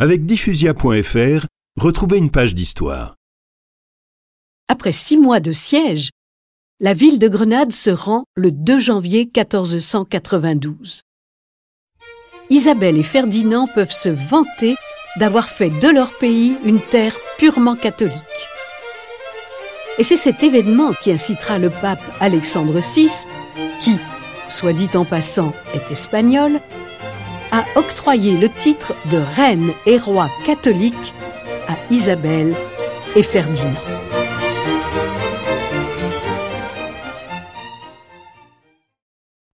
Avec diffusia.fr, retrouvez une page d'histoire. Après six mois de siège, la ville de Grenade se rend le 2 janvier 1492. Isabelle et Ferdinand peuvent se vanter d'avoir fait de leur pays une terre purement catholique. Et c'est cet événement qui incitera le pape Alexandre VI, qui, soit dit en passant, est espagnol, à octroyer le titre de reine et roi catholique à Isabelle et Ferdinand.